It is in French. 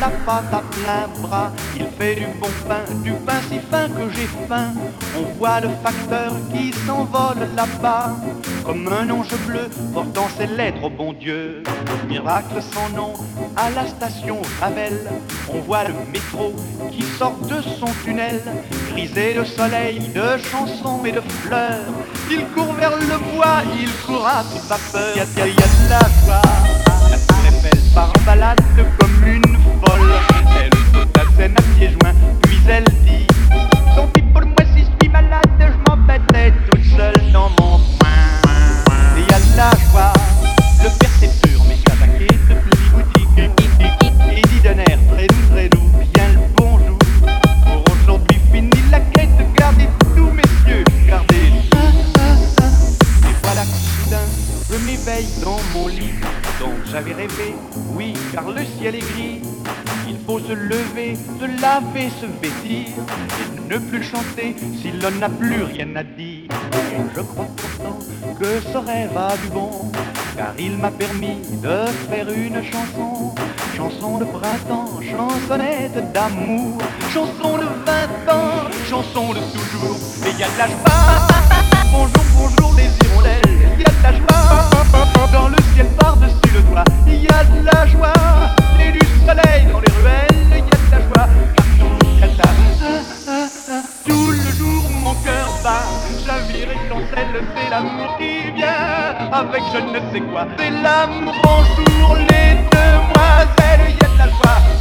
la pâte à plein bras. Il fait du bon pain, du pain si fin que j'ai faim. On voit le facteur qui s'envole là-bas, comme un ange bleu portant ses lettres au bon Dieu. Miracle sans nom à la station Ravel. On voit le métro qui sort de son tunnel, grisé de soleil, de chansons et de fleurs. Il court vers le bois, il court à toute vapeur. Y a, y a, y a de la joie. Pis pour moi si je suis malade, je m'embêtais toute seule dans mon coin. Et de la joie. Le percepteur met sa baguette de boutique et dit d'un air très doux, très doux, bien le bonjour. Pour aujourd'hui, fini la quête, gardez tout, messieurs, gardez. Et voilà que soudain, je m'éveille dans mon lit. Donc j'avais rêvé, oui, car le ciel est gris. Il faut se lever, se laver, se vêtir et ne plus chanter si l'on n'a plus rien à dire. Et je crois pourtant que ce rêve a du bon, car il m'a permis de faire une chanson. Chanson de printemps, chansonnette d'amour, chanson de 20 ans, chanson de toujours. Et y a de bas, chavire et chancelle, c'est l'amour qui vient avec je ne sais quoi. C'est l'amour, bonjour les demoiselles, y de la joie.